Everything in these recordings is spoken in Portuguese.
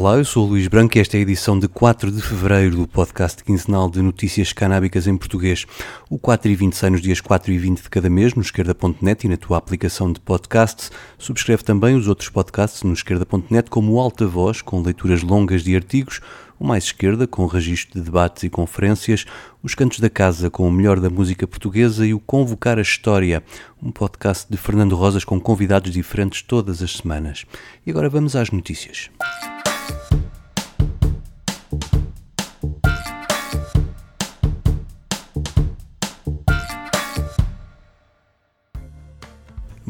Olá, eu sou o Luís Branco e esta é a edição de 4 de fevereiro do podcast quinzenal de notícias canábicas em português. O 4 e 20 sai nos dias 4 e 20 de cada mês no esquerda.net e na tua aplicação de podcasts. Subscreve também os outros podcasts no esquerda.net, como o Alta Voz, com leituras longas de artigos, o Mais Esquerda, com registro de debates e conferências, os Cantos da Casa, com o melhor da música portuguesa e o Convocar a História, um podcast de Fernando Rosas com convidados diferentes todas as semanas. E agora vamos às notícias.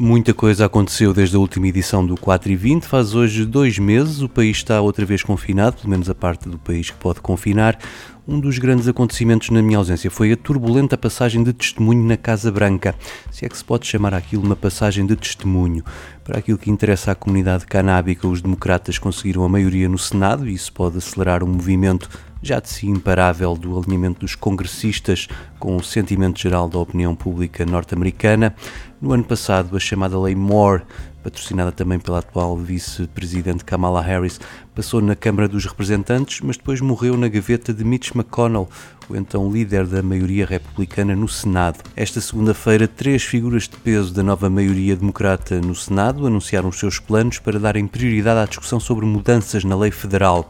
Muita coisa aconteceu desde a última edição do 4 e 20. Faz hoje dois meses, o país está outra vez confinado, pelo menos a parte do país que pode confinar. Um dos grandes acontecimentos na minha ausência foi a turbulenta passagem de testemunho na Casa Branca, se é que se pode chamar aquilo uma passagem de testemunho. Para aquilo que interessa à comunidade canábica, os democratas conseguiram a maioria no Senado e isso pode acelerar um movimento já de si imparável do alinhamento dos congressistas com o sentimento geral da opinião pública norte-americana. No ano passado, a chamada Lei Moore, patrocinada também pela atual vice-presidente Kamala Harris, passou na Câmara dos Representantes, mas depois morreu na gaveta de Mitch McConnell, o então líder da maioria republicana no Senado. Esta segunda-feira, três figuras de peso da nova maioria democrata no Senado anunciaram os seus planos para darem prioridade à discussão sobre mudanças na lei federal.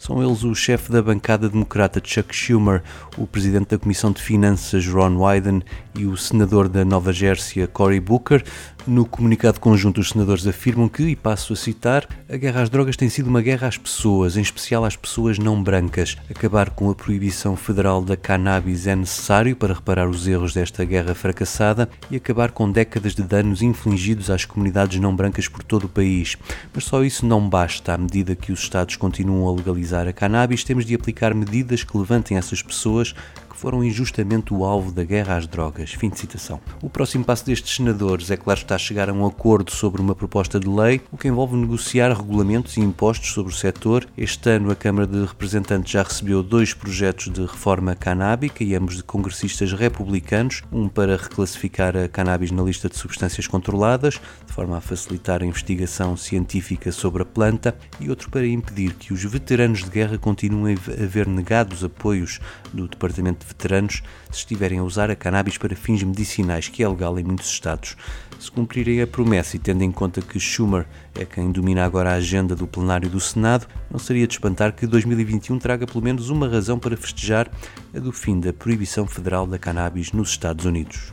São eles o chefe da bancada democrata Chuck Schumer, o presidente da Comissão de Finanças Ron Wyden e o senador da Nova Jersey Cory Booker. No comunicado conjunto, os senadores afirmam que, e passo a citar, a guerra às drogas tem sido uma guerra às pessoas, em especial às pessoas não brancas. Acabar com a proibição federal da cannabis é necessário para reparar os erros desta guerra fracassada e acabar com décadas de danos infligidos às comunidades não brancas por todo o país. Mas só isso não basta. À medida que os Estados continuam a legalizar a cannabis, temos de aplicar medidas que levantem essas pessoas foram injustamente o alvo da guerra às drogas. Fim de citação. O próximo passo destes senadores é, claro, está a chegar a um acordo sobre uma proposta de lei, o que envolve negociar regulamentos e impostos sobre o setor. Este ano, a Câmara de Representantes já recebeu dois projetos de reforma canábica e ambos de congressistas republicanos, um para reclassificar a cannabis na lista de substâncias controladas, de forma a facilitar a investigação científica sobre a planta, e outro para impedir que os veteranos de guerra continuem a ver negados apoios do Departamento de veteranos se estiverem a usar a cannabis para fins medicinais, que é legal em muitos estados. Se cumprirem a promessa e tendo em conta que Schumer é quem domina agora a agenda do plenário do Senado, não seria de espantar que 2021 traga pelo menos uma razão para festejar a do fim da proibição federal da cannabis nos Estados Unidos.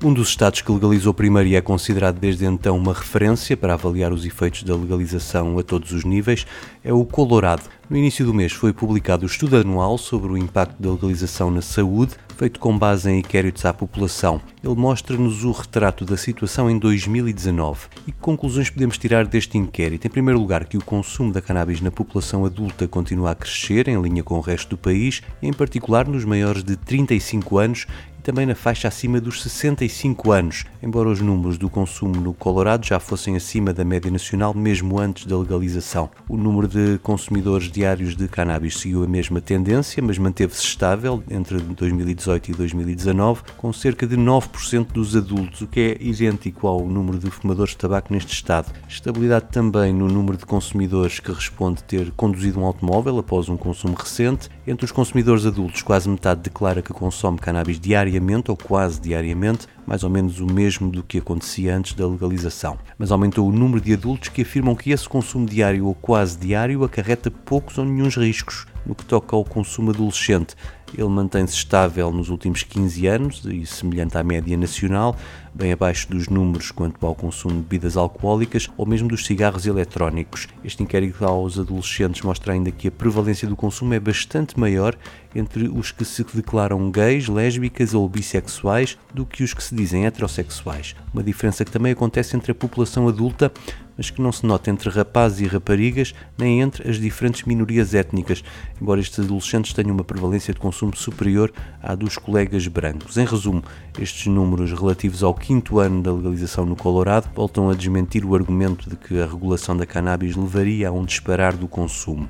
Um dos estados que legalizou primeiro e é considerado desde então uma referência para avaliar os efeitos da legalização a todos os níveis é o Colorado. No início do mês foi publicado o estudo anual sobre o impacto da legalização na saúde, feito com base em inquéritos à população. Ele mostra-nos o retrato da situação em 2019. E que conclusões podemos tirar deste inquérito? Em primeiro lugar, que o consumo da cannabis na população adulta continua a crescer, em linha com o resto do país, e em particular nos maiores de 35 anos também na faixa acima dos 65 anos, embora os números do consumo no Colorado já fossem acima da média nacional mesmo antes da legalização. O número de consumidores diários de cannabis seguiu a mesma tendência, mas manteve-se estável entre 2018 e 2019, com cerca de 9% dos adultos, o que é idêntico ao número de fumadores de tabaco neste estado. Estabilidade também no número de consumidores que responde ter conduzido um automóvel após um consumo recente. Entre os consumidores adultos, quase metade declara que consome cannabis diariamente ou quase diariamente, mais ou menos o mesmo do que acontecia antes da legalização. Mas aumentou o número de adultos que afirmam que esse consumo diário ou quase diário acarreta poucos ou nenhum riscos no que toca ao consumo adolescente. Ele mantém-se estável nos últimos 15 anos e semelhante à média nacional, bem abaixo dos números quanto ao consumo de bebidas alcoólicas ou mesmo dos cigarros eletrónicos. Este inquérito aos adolescentes mostra ainda que a prevalência do consumo é bastante maior entre os que se declaram gays, lésbicas ou bissexuais do que os que se dizem heterossexuais. Uma diferença que também acontece entre a população adulta mas que não se nota entre rapazes e raparigas nem entre as diferentes minorias étnicas, embora estes adolescentes tenham uma prevalência de consumo superior à dos colegas brancos. Em resumo, estes números relativos ao quinto ano da legalização no Colorado voltam a desmentir o argumento de que a regulação da cannabis levaria a um disparar do consumo.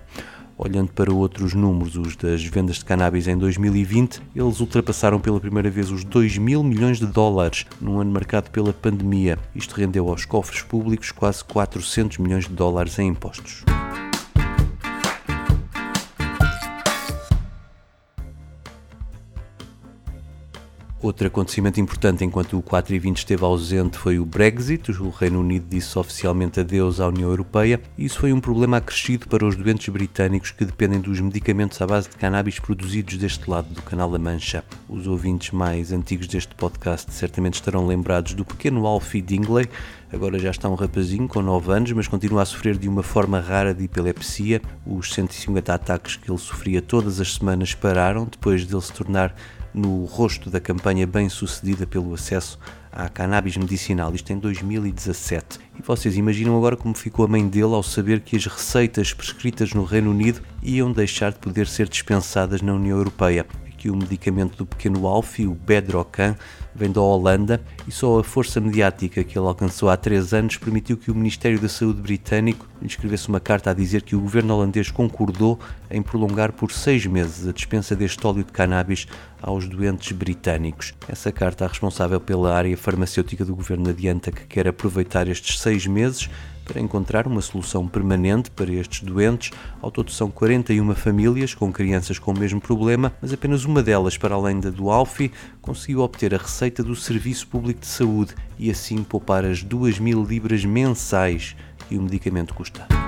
Olhando para outros números, os das vendas de cannabis em 2020, eles ultrapassaram pela primeira vez os 2 mil milhões de dólares num ano marcado pela pandemia. Isto rendeu aos cofres públicos quase 400 milhões de dólares em impostos. Outro acontecimento importante enquanto o 4 e 20 esteve ausente foi o Brexit. O Reino Unido disse oficialmente adeus à União Europeia isso foi um problema acrescido para os doentes britânicos que dependem dos medicamentos à base de cannabis produzidos deste lado do Canal da Mancha. Os ouvintes mais antigos deste podcast certamente estarão lembrados do pequeno Alfie Dingley. Agora já está um rapazinho com 9 anos, mas continua a sofrer de uma forma rara de epilepsia. Os 150 ataques que ele sofria todas as semanas pararam depois dele se tornar no rosto da campanha bem-sucedida pelo acesso à cannabis medicinal, isto em 2017. E vocês imaginam agora como ficou a mãe dele ao saber que as receitas prescritas no Reino Unido iam deixar de poder ser dispensadas na União Europeia que o medicamento do pequeno Alfie, o Bedrocan, vem da Holanda e só a força mediática que ele alcançou há três anos permitiu que o Ministério da Saúde britânico lhe escrevesse uma carta a dizer que o governo holandês concordou em prolongar por seis meses a dispensa deste óleo de cannabis aos doentes britânicos. Essa carta, responsável pela área farmacêutica do governo, adianta que quer aproveitar estes seis meses para encontrar uma solução permanente para estes doentes. Ao todo são 41 famílias com crianças com o mesmo problema, mas apenas uma delas, para além da do Alfi, conseguiu obter a receita do Serviço Público de Saúde e assim poupar as 2 mil libras mensais que o medicamento custa.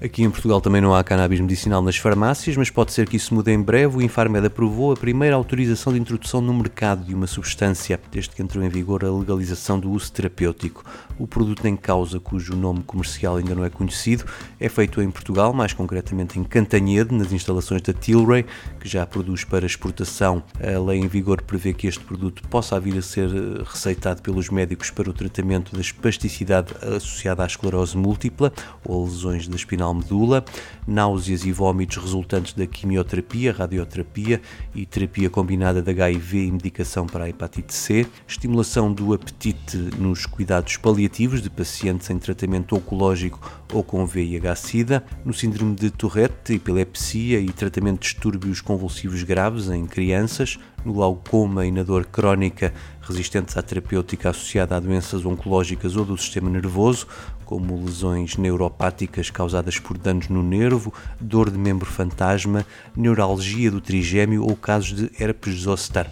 Aqui em Portugal também não há cannabis medicinal nas farmácias, mas pode ser que isso mude em breve. O Infarmed aprovou a primeira autorização de introdução no mercado de uma substância, desde que entrou em vigor a legalização do uso terapêutico. O produto em causa, cujo nome comercial ainda não é conhecido, é feito em Portugal, mais concretamente em Cantanhede, nas instalações da Tilray, que já produz para exportação. A lei em vigor prevê que este produto possa vir a ser eh, receitado pelos médicos para o tratamento da espasticidade associada à esclerose múltipla ou lesões da espinal medula, náuseas e vômitos resultantes da quimioterapia, radioterapia e terapia combinada de HIV e medicação para a hepatite C, estimulação do apetite nos cuidados paliativos de pacientes em tratamento oncológico ou com VIH-Sida, no síndrome de Tourette, epilepsia e tratamento de distúrbios convulsivos graves em crianças, no glaucoma e na dor crónica resistentes à terapêutica associada a doenças oncológicas ou do sistema nervoso, como lesões neuropáticas causadas por danos no nervo, dor de membro fantasma, neuralgia do trigêmeo ou casos de herpes zoster.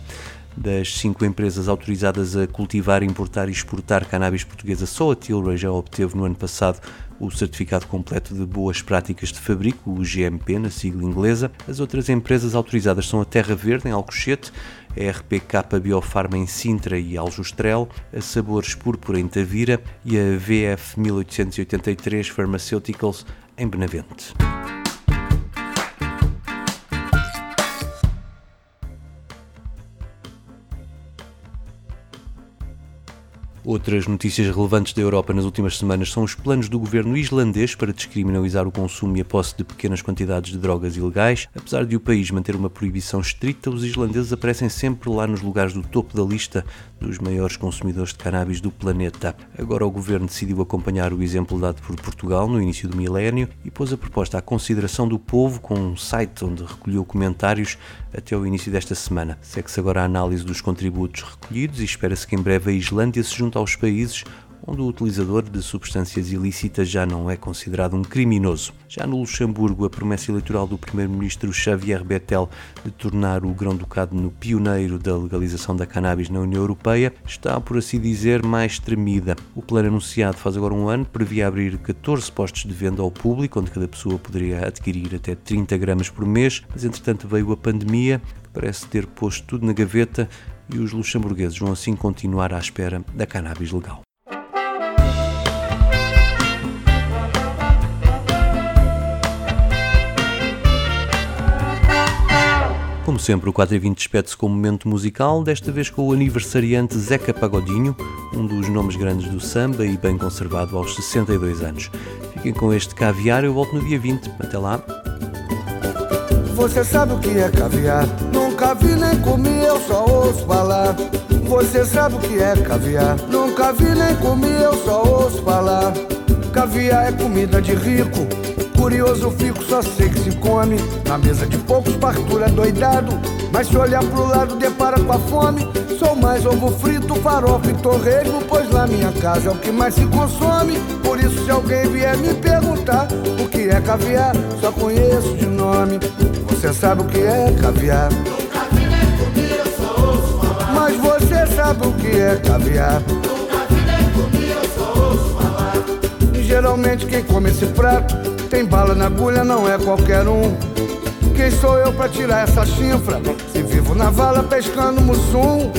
Das cinco empresas autorizadas a cultivar, importar e exportar cannabis portuguesa, só a Tilray já obteve no ano passado o certificado completo de boas práticas de fabrico, o GMP, na sigla inglesa. As outras empresas autorizadas são a Terra Verde, em Alcochete, a RPK Biofarma em Sintra e Aljustrel, a Sabores Púrpura em Tavira e a VF 1883 Pharmaceuticals em Benavente. Outras notícias relevantes da Europa nas últimas semanas são os planos do governo islandês para descriminalizar o consumo e a posse de pequenas quantidades de drogas ilegais. Apesar de o país manter uma proibição estrita, os islandeses aparecem sempre lá nos lugares do topo da lista dos maiores consumidores de cannabis do planeta. Agora o governo decidiu acompanhar o exemplo dado por Portugal no início do milénio e pôs a proposta à consideração do povo com um site onde recolheu comentários até o início desta semana. Segue-se agora a análise dos contributos recolhidos e espera-se que em breve a Islândia se junte aos países onde o utilizador de substâncias ilícitas já não é considerado um criminoso. Já no Luxemburgo, a promessa eleitoral do primeiro-ministro Xavier Bettel de tornar o Grão-Ducado no pioneiro da legalização da cannabis na União Europeia está, por assim dizer, mais tremida. O plano anunciado faz agora um ano previa abrir 14 postos de venda ao público, onde cada pessoa poderia adquirir até 30 gramas por mês, mas entretanto veio a pandemia, que parece ter posto tudo na gaveta e os luxemburgueses vão assim continuar à espera da cannabis legal. Como sempre, o 4 e 20 despede-se com um momento musical, desta vez com o aniversariante Zeca Pagodinho, um dos nomes grandes do samba e bem conservado aos 62 anos. Fiquem com este caviar, eu volto no dia 20. Até lá. Você sabe o que é caviar? Nunca vi nem comi, eu só ouço falar. Você sabe o que é caviar? Nunca vi nem comi, eu só ouço falar. Caviar é comida de rico. Curioso fico, só sei que se come. Na mesa de poucos, partura doidado. Mas se olhar pro lado, depara com a fome. Sou mais ovo frito, farofa e torresmo. Pois lá minha casa é o que mais se consome. Por isso, se alguém vier me perguntar o que é caviar, só conheço de nome. Você sabe o que é caviar? Mas você sabe o que é caviar? Geralmente quem come esse prato tem bala na agulha, não é qualquer um. Quem sou eu pra tirar essa chifra? Se vivo na vala pescando mussum.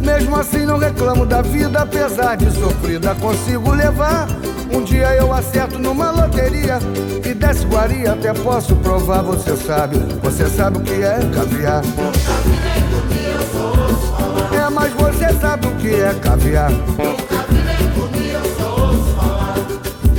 Mesmo assim não reclamo da vida, apesar de sofrida consigo levar. Um dia eu acerto numa loteria e desce guaria, até posso provar, você sabe. Você sabe o que é caviar. É, mas você sabe o que é caviar.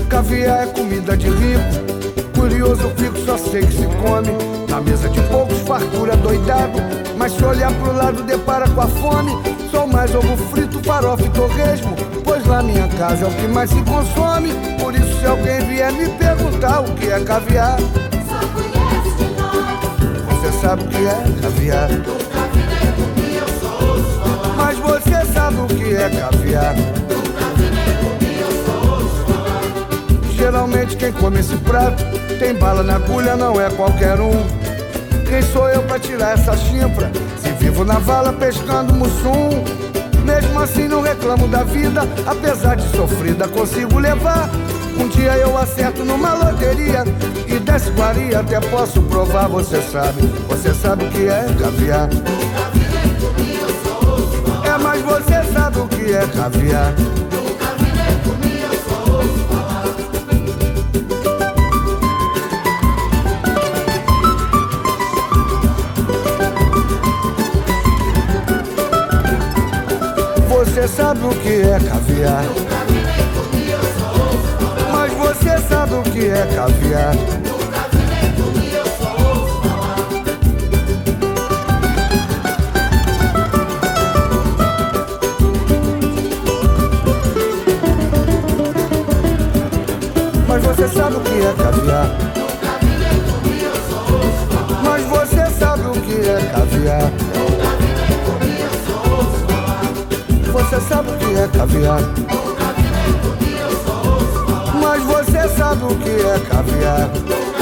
Caviar é comida de rico. Curioso fico, só sei que se come. Na mesa de poucos, fartura doidado. Mas se olhar pro lado, depara com a fome. Sou mais ovo frito, farofa e torresmo. Pois lá minha casa é o que mais se consome. Por isso, se alguém vier me perguntar o que é caviar, Só conhece de nome. você sabe o que é caviar. Você sabe o que é caviar. Geralmente quem come esse prato tem bala na agulha, não é qualquer um. Quem sou eu pra tirar essa chifra? Se vivo na vala pescando mussum. Mesmo assim não reclamo da vida, apesar de sofrida consigo levar. Um dia eu acerto numa loteria e desce guaria, até posso provar, você sabe. Você sabe o que é caviar. Mas você sabe o que é caviar. Nunca vi nem comi, eu só ouço falar. Você sabe o que é caviar. Nunca vi nem comi, eu só ouço falar. Mas você sabe o que é caviar. Sabe o que é caviar. Mas você sabe o que é caviar. Você sabe o que é caviar. Mas você sabe o que é caviar.